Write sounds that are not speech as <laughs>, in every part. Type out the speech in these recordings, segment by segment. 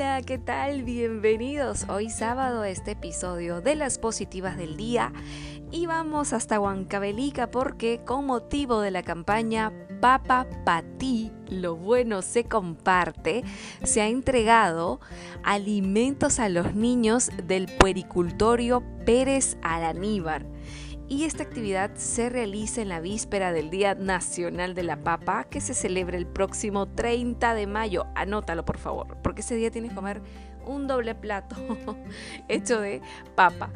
Hola, ¿qué tal? Bienvenidos hoy sábado a este episodio de las positivas del día y vamos hasta Huancavelica porque con motivo de la campaña Papa ti, lo bueno se comparte, se ha entregado alimentos a los niños del puericultorio Pérez Alaníbar y esta actividad se realiza en la víspera del Día Nacional de la Papa, que se celebra el próximo 30 de mayo. Anótalo, por favor, porque ese día tienes que comer un doble plato <laughs> hecho de papa.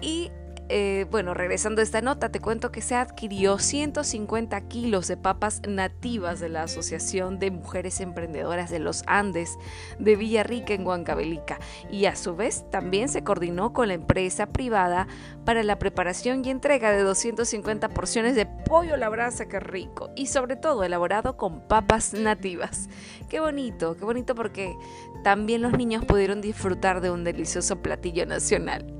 Y eh, bueno, regresando a esta nota, te cuento que se adquirió 150 kilos de papas nativas de la Asociación de Mujeres Emprendedoras de los Andes de Villarrica en Huancavelica y a su vez también se coordinó con la empresa privada para la preparación y entrega de 250 porciones de pollo a la brasa, que rico, y sobre todo elaborado con papas nativas. Qué bonito, qué bonito porque también los niños pudieron disfrutar de un delicioso platillo nacional.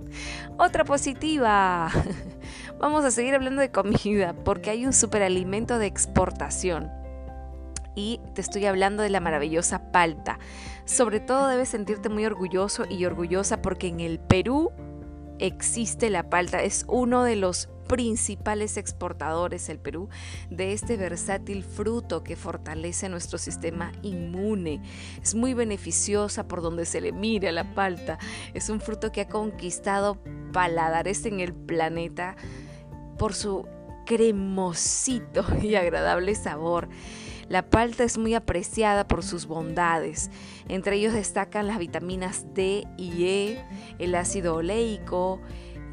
Otra positiva. <laughs> Vamos a seguir hablando de comida porque hay un superalimento de exportación. Y te estoy hablando de la maravillosa palta. Sobre todo debes sentirte muy orgulloso y orgullosa porque en el Perú existe la palta. Es uno de los principales exportadores el Perú de este versátil fruto que fortalece nuestro sistema inmune. Es muy beneficiosa por donde se le mire a la palta. Es un fruto que ha conquistado paladares en el planeta por su cremosito y agradable sabor. La palta es muy apreciada por sus bondades. Entre ellos destacan las vitaminas D y E, el ácido oleico,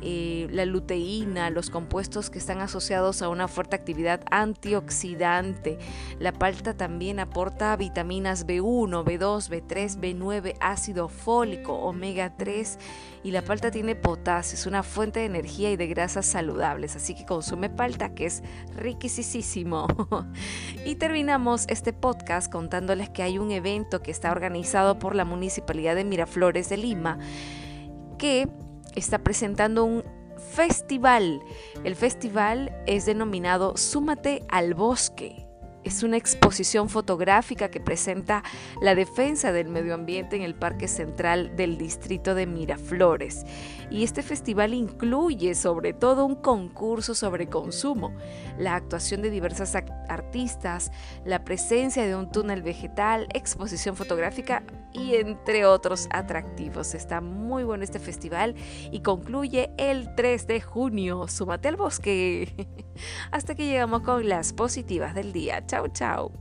eh, la luteína, los compuestos que están asociados a una fuerte actividad antioxidante. La palta también aporta vitaminas B1, B2, B3, B9, ácido fólico, omega 3 y la palta tiene potasio, es una fuente de energía y de grasas saludables, así que consume palta que es riquísimo. <laughs> y terminamos este podcast contándoles que hay un evento que está organizado por la Municipalidad de Miraflores de Lima que está presentando un festival. El festival es denominado Súmate al Bosque. Es una exposición fotográfica que presenta la defensa del medio ambiente en el Parque Central del Distrito de Miraflores. Y este festival incluye sobre todo un concurso sobre consumo, la actuación de diversas artistas, la presencia de un túnel vegetal, exposición fotográfica y entre otros atractivos. Está muy bueno este festival y concluye el 3 de junio. Súmate al bosque. <laughs> Hasta que llegamos con las positivas del día. Chao, chao.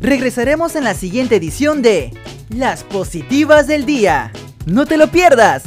Regresaremos en la siguiente edición de Las positivas del día. No te lo pierdas.